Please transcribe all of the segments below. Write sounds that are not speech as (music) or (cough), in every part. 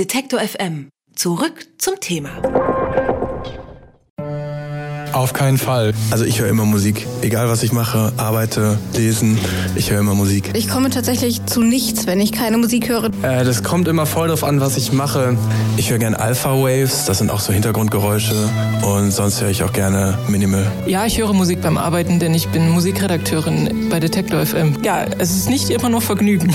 Detektor FM. Zurück zum Thema. Auf keinen Fall. Also ich höre immer Musik. Egal was ich mache, arbeite, lesen, ich höre immer Musik. Ich komme tatsächlich zu nichts, wenn ich keine Musik höre. Äh, das kommt immer voll drauf an, was ich mache. Ich höre gerne Alpha Waves, das sind auch so Hintergrundgeräusche. Und sonst höre ich auch gerne Minimal. Ja, ich höre Musik beim Arbeiten, denn ich bin Musikredakteurin bei Detektor FM. Ja, es ist nicht immer nur Vergnügen.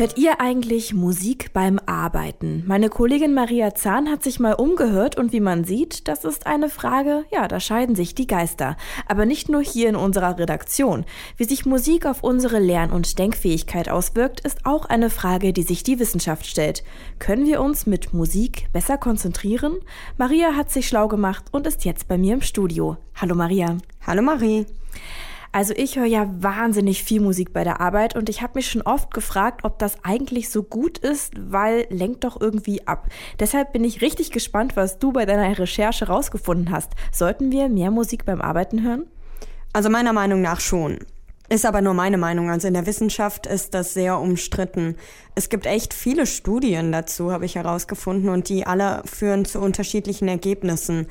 Hört ihr eigentlich Musik beim Arbeiten? Meine Kollegin Maria Zahn hat sich mal umgehört und wie man sieht, das ist eine Frage, ja, da scheiden sich die Geister. Aber nicht nur hier in unserer Redaktion. Wie sich Musik auf unsere Lern- und Denkfähigkeit auswirkt, ist auch eine Frage, die sich die Wissenschaft stellt. Können wir uns mit Musik besser konzentrieren? Maria hat sich schlau gemacht und ist jetzt bei mir im Studio. Hallo Maria. Hallo Marie. Also ich höre ja wahnsinnig viel Musik bei der Arbeit und ich habe mich schon oft gefragt, ob das eigentlich so gut ist, weil lenkt doch irgendwie ab. Deshalb bin ich richtig gespannt, was du bei deiner Recherche rausgefunden hast. Sollten wir mehr Musik beim Arbeiten hören? Also meiner Meinung nach schon. Ist aber nur meine Meinung. Also in der Wissenschaft ist das sehr umstritten. Es gibt echt viele Studien dazu, habe ich herausgefunden, und die alle führen zu unterschiedlichen Ergebnissen.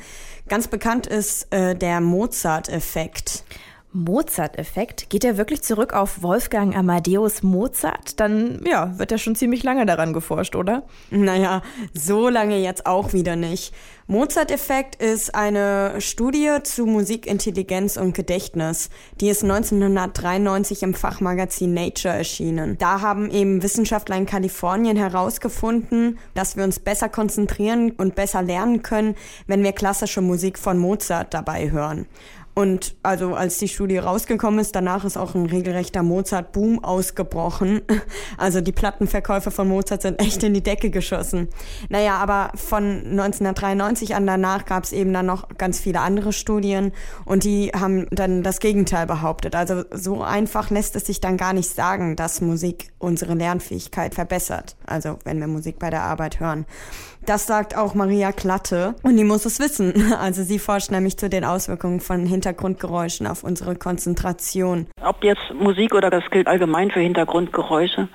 Ganz bekannt ist äh, der Mozart-Effekt. Mozart-Effekt? Geht er wirklich zurück auf Wolfgang Amadeus Mozart? Dann, ja, wird er schon ziemlich lange daran geforscht, oder? Naja, so lange jetzt auch wieder nicht. Mozart-Effekt ist eine Studie zu Musikintelligenz und Gedächtnis. Die ist 1993 im Fachmagazin Nature erschienen. Da haben eben Wissenschaftler in Kalifornien herausgefunden, dass wir uns besser konzentrieren und besser lernen können, wenn wir klassische Musik von Mozart dabei hören. Und also als die Studie rausgekommen ist, danach ist auch ein regelrechter Mozart-Boom ausgebrochen. (laughs) Also die Plattenverkäufe von Mozart sind echt in die Decke geschossen. Naja, aber von 1993 an danach gab es eben dann noch ganz viele andere Studien und die haben dann das Gegenteil behauptet. Also so einfach lässt es sich dann gar nicht sagen, dass Musik unsere Lernfähigkeit verbessert. Also wenn wir Musik bei der Arbeit hören. Das sagt auch Maria Klatte und die muss es wissen. (laughs) Also sie forscht nämlich zu den Auswirkungen von Hintergrundgeräuschen auf unsere Konzentration. Ob jetzt Musik oder das gilt allgemein für Hintergrundgeräusche,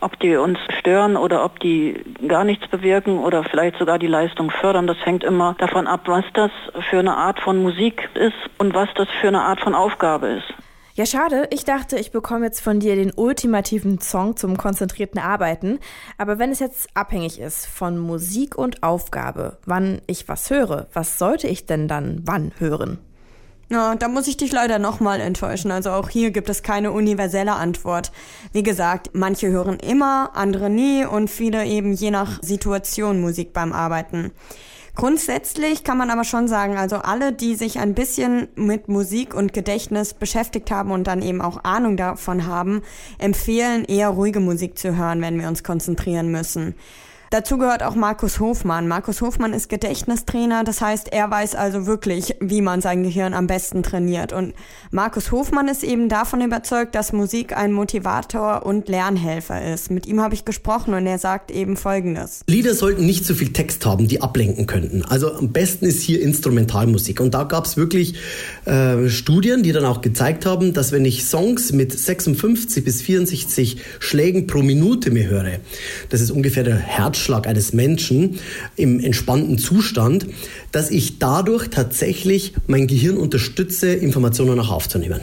ob die uns stören oder ob die gar nichts bewirken oder vielleicht sogar die Leistung fördern, das hängt immer davon ab, was das für eine Art von Musik ist und was das für eine Art von Aufgabe ist. Ja, schade. Ich dachte, ich bekomme jetzt von dir den ultimativen Song zum konzentrierten Arbeiten. Aber wenn es jetzt abhängig ist von Musik und Aufgabe, wann ich was höre, was sollte ich denn dann wann hören? Ja, da muss ich dich leider nochmal enttäuschen. Also auch hier gibt es keine universelle Antwort. Wie gesagt, manche hören immer, andere nie und viele eben je nach Situation Musik beim Arbeiten. Grundsätzlich kann man aber schon sagen, also alle, die sich ein bisschen mit Musik und Gedächtnis beschäftigt haben und dann eben auch Ahnung davon haben, empfehlen eher ruhige Musik zu hören, wenn wir uns konzentrieren müssen. Dazu gehört auch Markus Hofmann. Markus Hofmann ist Gedächtnistrainer, das heißt, er weiß also wirklich, wie man sein Gehirn am besten trainiert. Und Markus Hofmann ist eben davon überzeugt, dass Musik ein Motivator und Lernhelfer ist. Mit ihm habe ich gesprochen und er sagt eben Folgendes. Lieder sollten nicht zu viel Text haben, die ablenken könnten. Also am besten ist hier Instrumentalmusik. Und da gab es wirklich äh, Studien, die dann auch gezeigt haben, dass wenn ich Songs mit 56 bis 64 Schlägen pro Minute mir höre, das ist ungefähr der Herz Herzschlag eines Menschen im entspannten Zustand, dass ich dadurch tatsächlich mein Gehirn unterstütze, Informationen auch aufzunehmen.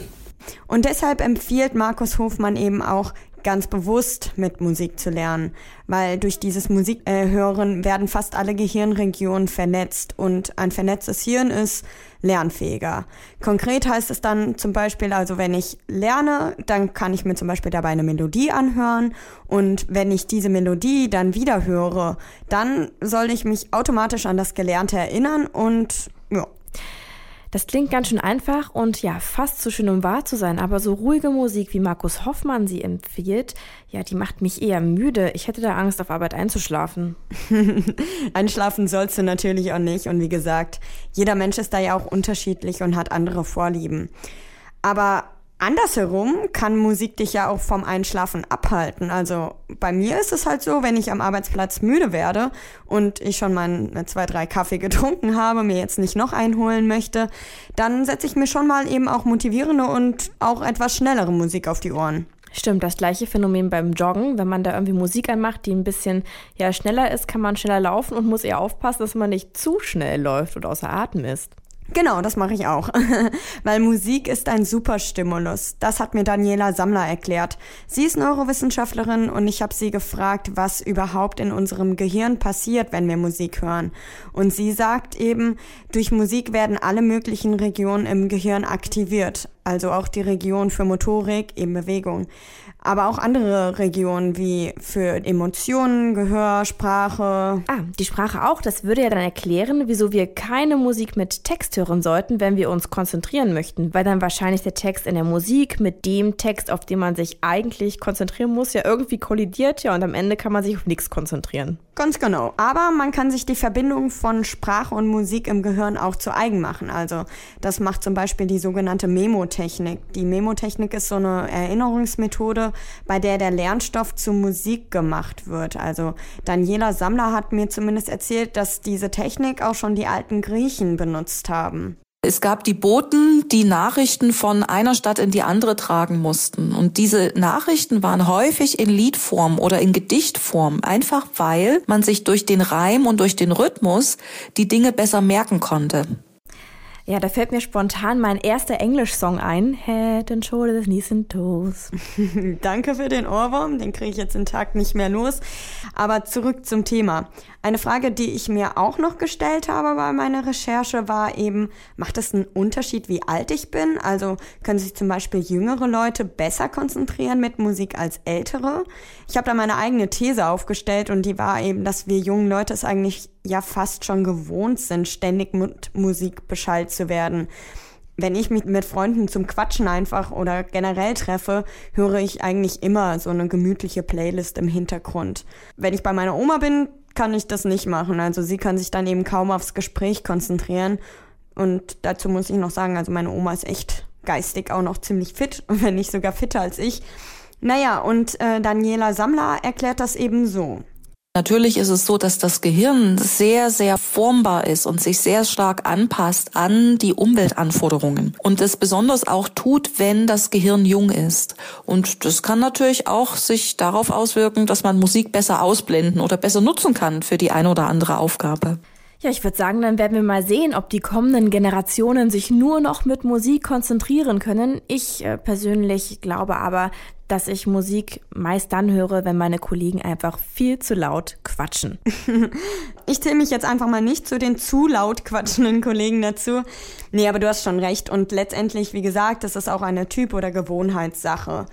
Und deshalb empfiehlt Markus Hofmann eben auch ganz bewusst mit Musik zu lernen, weil durch dieses Musikhören äh, werden fast alle Gehirnregionen vernetzt und ein vernetztes Hirn ist lernfähiger. Konkret heißt es dann zum Beispiel, also wenn ich lerne, dann kann ich mir zum Beispiel dabei eine Melodie anhören und wenn ich diese Melodie dann wieder höre, dann soll ich mich automatisch an das Gelernte erinnern und ja, das klingt ganz schön einfach und ja, fast zu schön, um wahr zu sein, aber so ruhige Musik, wie Markus Hoffmann sie empfiehlt, ja, die macht mich eher müde. Ich hätte da Angst, auf Arbeit einzuschlafen. (laughs) Einschlafen sollst du natürlich auch nicht und wie gesagt, jeder Mensch ist da ja auch unterschiedlich und hat andere Vorlieben. Aber Andersherum kann Musik dich ja auch vom Einschlafen abhalten. Also bei mir ist es halt so, wenn ich am Arbeitsplatz müde werde und ich schon mal zwei, drei Kaffee (laughs) getrunken habe, mir jetzt nicht noch einholen möchte, dann setze ich mir schon mal eben auch motivierende und auch etwas schnellere Musik auf die Ohren. Stimmt, das gleiche Phänomen beim Joggen. Wenn man da irgendwie Musik anmacht, die ein bisschen ja, schneller ist, kann man schneller laufen und muss eher aufpassen, dass man nicht zu schnell läuft und außer Atem ist. Genau, das mache ich auch. (laughs) Weil Musik ist ein Superstimulus. Das hat mir Daniela Sammler erklärt. Sie ist Neurowissenschaftlerin und ich habe sie gefragt, was überhaupt in unserem Gehirn passiert, wenn wir Musik hören. Und sie sagt eben, durch Musik werden alle möglichen Regionen im Gehirn aktiviert. Also auch die Region für Motorik, eben Bewegung aber auch andere Regionen wie für Emotionen, Gehör, Sprache. Ah, die Sprache auch. Das würde ja dann erklären, wieso wir keine Musik mit Text hören sollten, wenn wir uns konzentrieren möchten, weil dann wahrscheinlich der Text in der Musik mit dem Text, auf den man sich eigentlich konzentrieren muss, ja irgendwie kollidiert, ja, und am Ende kann man sich auf nichts konzentrieren. Ganz genau. Aber man kann sich die Verbindung von Sprache und Musik im Gehirn auch zu eigen machen. Also das macht zum Beispiel die sogenannte Memotechnik. Die Memotechnik ist so eine Erinnerungsmethode, bei der der Lernstoff zu Musik gemacht wird. Also Daniela Sammler hat mir zumindest erzählt, dass diese Technik auch schon die alten Griechen benutzt haben. Es gab die Boten, die Nachrichten von einer Stadt in die andere tragen mussten. Und diese Nachrichten waren häufig in Liedform oder in Gedichtform, einfach weil man sich durch den Reim und durch den Rhythmus die Dinge besser merken konnte. Ja, da fällt mir spontan mein erster Englisch-Song ein. Head and Shoulders, Knees and Toes. (laughs) Danke für den Ohrwurm, den kriege ich jetzt den Tag nicht mehr los. Aber zurück zum Thema. Eine Frage, die ich mir auch noch gestellt habe bei meiner Recherche, war eben, macht es einen Unterschied, wie alt ich bin? Also können sich zum Beispiel jüngere Leute besser konzentrieren mit Musik als ältere? Ich habe da meine eigene These aufgestellt und die war eben, dass wir jungen Leute es eigentlich ja fast schon gewohnt sind, ständig mit Musik beschallt zu werden wenn ich mich mit Freunden zum Quatschen einfach oder generell treffe, höre ich eigentlich immer so eine gemütliche Playlist im Hintergrund. Wenn ich bei meiner Oma bin, kann ich das nicht machen. Also sie kann sich dann eben kaum aufs Gespräch konzentrieren. Und dazu muss ich noch sagen, also meine Oma ist echt geistig auch noch ziemlich fit, (laughs) wenn nicht sogar fitter als ich. Naja, und äh, Daniela Sammler erklärt das eben so. Natürlich ist es so, dass das Gehirn sehr, sehr formbar ist und sich sehr stark anpasst an die Umweltanforderungen. Und es besonders auch tut, wenn das Gehirn jung ist. Und das kann natürlich auch sich darauf auswirken, dass man Musik besser ausblenden oder besser nutzen kann für die eine oder andere Aufgabe. Ja, ich würde sagen, dann werden wir mal sehen, ob die kommenden Generationen sich nur noch mit Musik konzentrieren können. Ich äh, persönlich glaube aber, dass ich Musik meist dann höre, wenn meine Kollegen einfach viel zu laut quatschen. (laughs) ich zähle mich jetzt einfach mal nicht zu den zu laut quatschenden Kollegen dazu. Nee, aber du hast schon recht. Und letztendlich, wie gesagt, das ist auch eine Typ- oder Gewohnheitssache.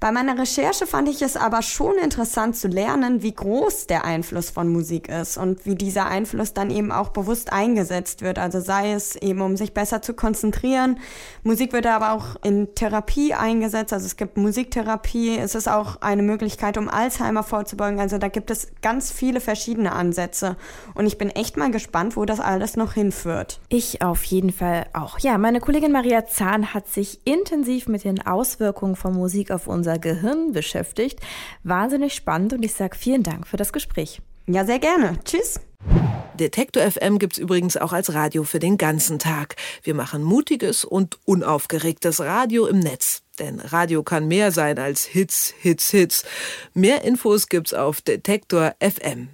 Bei meiner Recherche fand ich es aber schon interessant zu lernen, wie groß der Einfluss von Musik ist und wie dieser Einfluss dann eben auch bewusst eingesetzt wird. Also sei es eben, um sich besser zu konzentrieren. Musik wird aber auch in Therapie eingesetzt. Also es gibt Musiktherapie. Es ist auch eine Möglichkeit, um Alzheimer vorzubeugen. Also da gibt es ganz viele verschiedene Ansätze. Und ich bin echt mal gespannt, wo das alles noch hinführt. Ich auf jeden Fall auch. Ja, meine Kollegin Maria Zahn hat sich intensiv mit den Auswirkungen von Musik auf unser unser Gehirn beschäftigt. Wahnsinnig spannend und ich sage vielen Dank für das Gespräch. Ja, sehr gerne. Tschüss. Detektor FM gibt es übrigens auch als Radio für den ganzen Tag. Wir machen mutiges und unaufgeregtes Radio im Netz. Denn Radio kann mehr sein als Hits, Hits, Hits. Mehr Infos gibt's auf Detektor FM.